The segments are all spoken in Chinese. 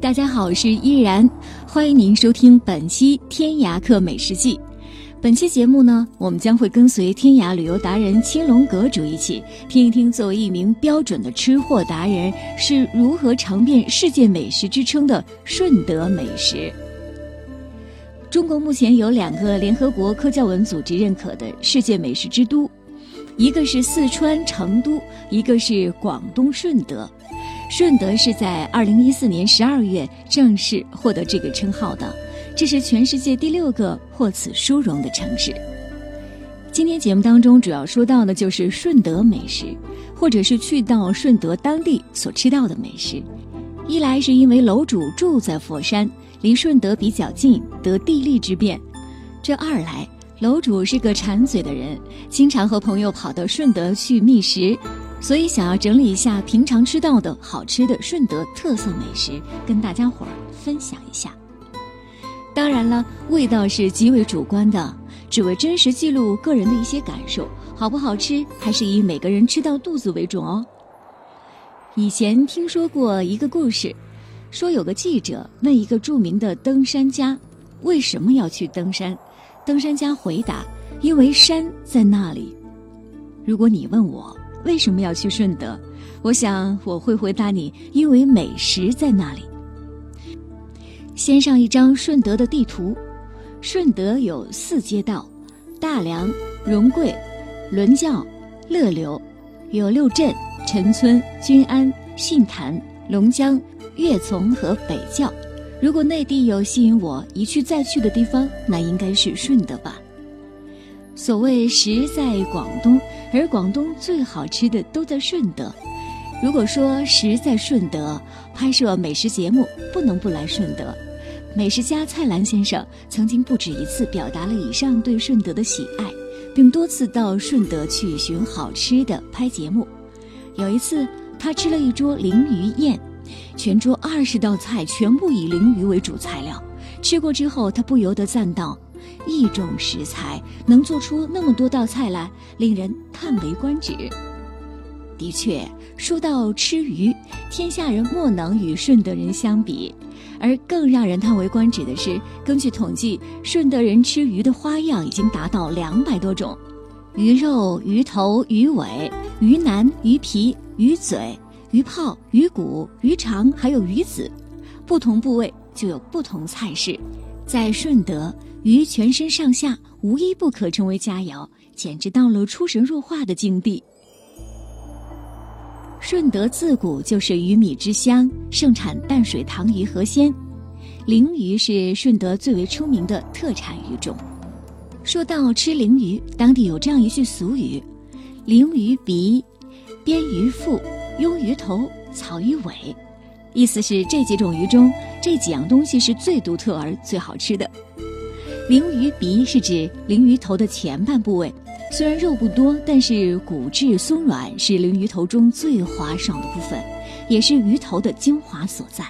大家好，我是依然，欢迎您收听本期《天涯客美食记》。本期节目呢，我们将会跟随天涯旅游达人青龙阁主一起听一听，作为一名标准的吃货达人是如何尝遍世界美食之称的顺德美食。中国目前有两个联合国科教文组织认可的世界美食之都，一个是四川成都，一个是广东顺德。顺德是在二零一四年十二月正式获得这个称号的。这是全世界第六个获此殊荣的城市。今天节目当中主要说到的就是顺德美食，或者是去到顺德当地所吃到的美食。一来是因为楼主住在佛山，离顺德比较近，得地利之便；这二来，楼主是个馋嘴的人，经常和朋友跑到顺德去觅食，所以想要整理一下平常吃到的好吃的顺德特色美食，跟大家伙儿分享一下。当然了，味道是极为主观的，只为真实记录个人的一些感受，好不好吃还是以每个人吃到肚子为准哦。以前听说过一个故事，说有个记者问一个著名的登山家，为什么要去登山？登山家回答：因为山在那里。如果你问我为什么要去顺德，我想我会回答你：因为美食在那里。先上一张顺德的地图，顺德有四街道：大良、荣贵、伦教、乐流，有六镇：陈村、均安、信坛、龙江、岳从和北教。如果内地有吸引我一去再去的地方，那应该是顺德吧。所谓食在广东，而广东最好吃的都在顺德。如果说食在顺德，拍摄美食节目不能不来顺德。美食家蔡澜先生曾经不止一次表达了以上对顺德的喜爱，并多次到顺德去寻好吃的拍节目。有一次，他吃了一桌鲮鱼宴，全桌二十道菜全部以鲮鱼为主材料。吃过之后，他不由得赞道：“一种食材能做出那么多道菜来，令人叹为观止。”的确，说到吃鱼，天下人莫能与顺德人相比。而更让人叹为观止的是，根据统计，顺德人吃鱼的花样已经达到两百多种：鱼肉、鱼头、鱼尾、鱼腩、鱼皮、鱼嘴、鱼泡、鱼骨、鱼肠，还有鱼子。不同部位就有不同菜式。在顺德，鱼全身上下无一不可成为佳肴，简直到了出神入化的境地。顺德自古就是鱼米之乡，盛产淡水塘鱼河鲜，鲮鱼是顺德最为出名的特产鱼种。说到吃鲮鱼，当地有这样一句俗语：“鲮鱼鼻，鳊鱼腹，鳙鱼头，草鱼尾。”意思是这几种鱼中，这几样东西是最独特而最好吃的。鲮鱼鼻是指鲮鱼头的前半部位。虽然肉不多，但是骨质松软，是鲮鱼头中最滑爽的部分，也是鱼头的精华所在。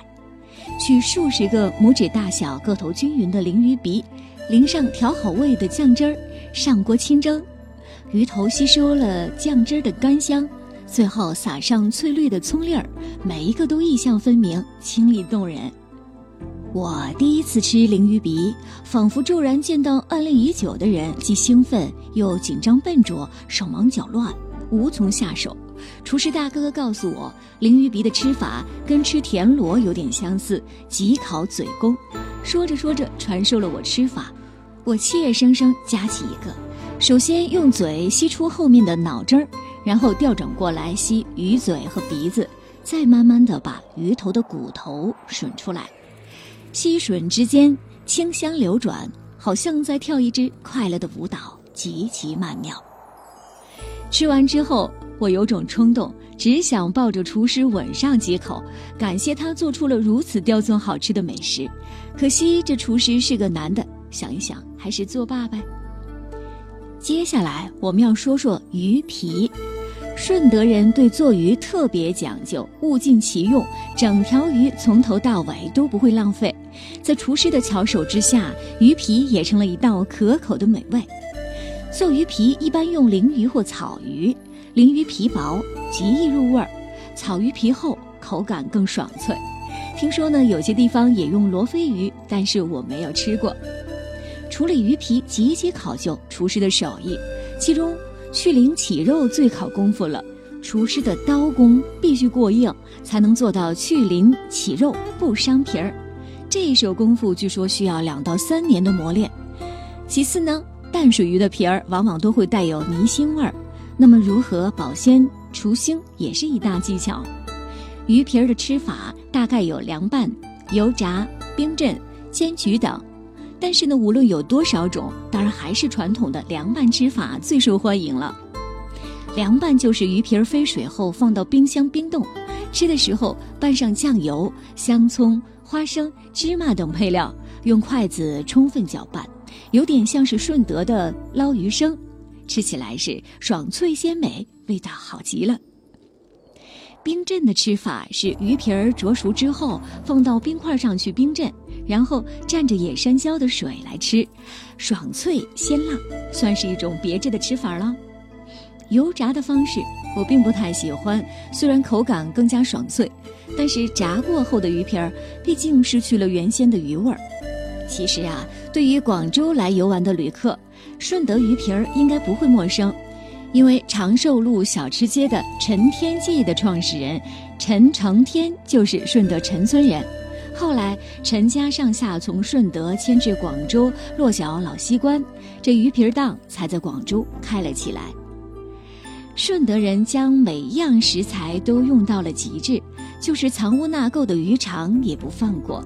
取数十个拇指大小、个头均匀的鲮鱼鼻，淋上调好味的酱汁儿，上锅清蒸。鱼头吸收了酱汁儿的甘香，最后撒上翠绿的葱粒儿，每一个都意象分明，清丽动人。我第一次吃鲮鱼鼻，仿佛骤然见到暗恋已久的人，既兴奋又紧张笨拙，手忙脚乱，无从下手。厨师大哥告诉我，鲮鱼鼻的吃法跟吃田螺有点相似，即烤嘴功。说着说着，传授了我吃法。我怯生生夹起一个，首先用嘴吸出后面的脑汁儿，然后调转过来吸鱼嘴和鼻子，再慢慢的把鱼头的骨头吮出来。吸吮之间，清香流转，好像在跳一支快乐的舞蹈，极其曼妙。吃完之后，我有种冲动，只想抱着厨师吻上几口，感谢他做出了如此刁钻好吃的美食。可惜这厨师是个男的，想一想还是作罢呗。接下来我们要说说鱼皮。顺德人对做鱼特别讲究，物尽其用，整条鱼从头到尾都不会浪费。在厨师的巧手之下，鱼皮也成了一道可口的美味。做鱼皮一般用鲮鱼或草鱼，鲮鱼皮薄，极易入味儿；草鱼皮厚，口感更爽脆。听说呢，有些地方也用罗非鱼，但是我没有吃过。处理鱼皮极其考究厨师的手艺，其中。去鳞起肉最考功夫了，厨师的刀工必须过硬，才能做到去鳞起肉不伤皮儿。这一手功夫据说需要两到三年的磨练。其次呢，淡水鱼的皮儿往往都会带有泥腥味儿，那么如何保鲜除腥也是一大技巧。鱼皮儿的吃法大概有凉拌、油炸、冰镇、煎焗等。但是呢，无论有多少种，当然还是传统的凉拌吃法最受欢迎了。凉拌就是鱼皮儿飞水后放到冰箱冰冻，吃的时候拌上酱油、香葱、花生、芝麻等配料，用筷子充分搅拌，有点像是顺德的捞鱼生，吃起来是爽脆鲜美，味道好极了。冰镇的吃法是鱼皮儿灼熟之后放到冰块上去冰镇。然后蘸着野山椒的水来吃，爽脆鲜辣，算是一种别致的吃法了。油炸的方式我并不太喜欢，虽然口感更加爽脆，但是炸过后的鱼皮儿毕竟失去了原先的鱼味儿。其实啊，对于广州来游玩的旅客，顺德鱼皮儿应该不会陌生，因为长寿路小吃街的陈天记的创始人陈成天就是顺德陈村人。后来，陈家上下从顺德迁至广州落脚老西关，这鱼皮儿档才在广州开了起来。顺德人将每样食材都用到了极致，就是藏污纳垢的鱼肠也不放过。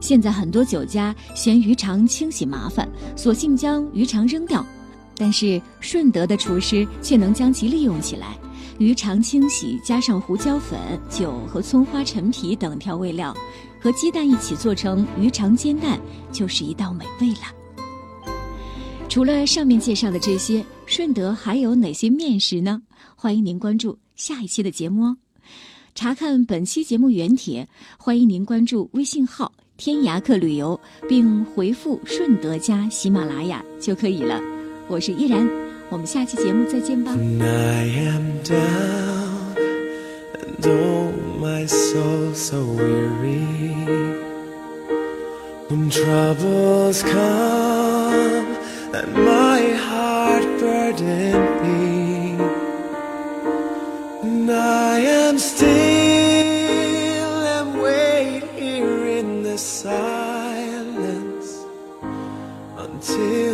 现在很多酒家嫌鱼肠清洗麻烦，索性将鱼肠扔掉，但是顺德的厨师却能将其利用起来。鱼肠清洗，加上胡椒粉、酒和葱花、陈皮等调味料，和鸡蛋一起做成鱼肠煎蛋，就是一道美味了。除了上面介绍的这些，顺德还有哪些面食呢？欢迎您关注下一期的节目哦。查看本期节目原帖，欢迎您关注微信号“天涯客旅游”，并回复“顺德加喜马拉雅”就可以了。我是依然。我们下期节目再见吧。I am down and oh my soul so weary and I am still and wait here in the silence until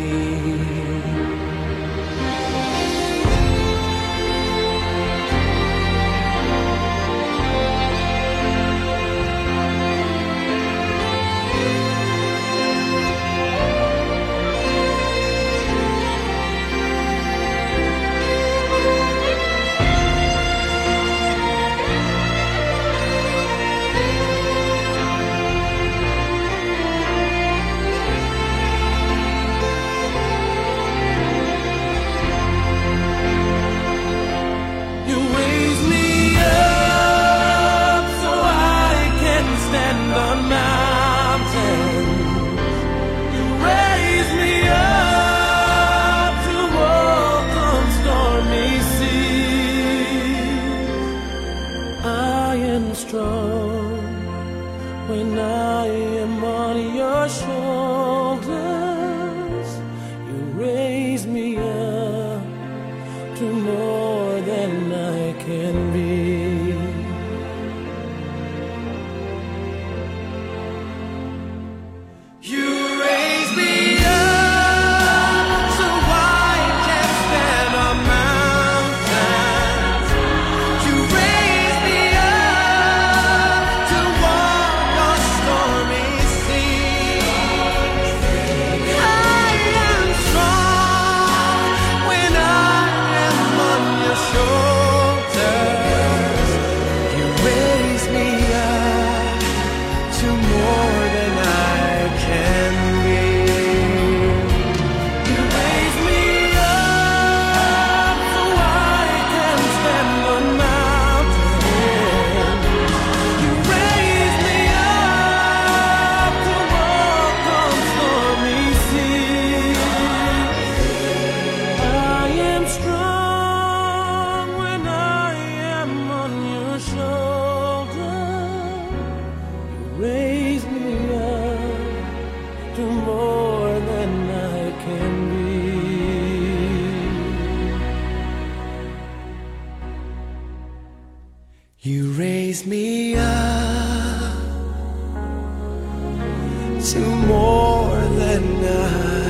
when I am on your shore. to more than I.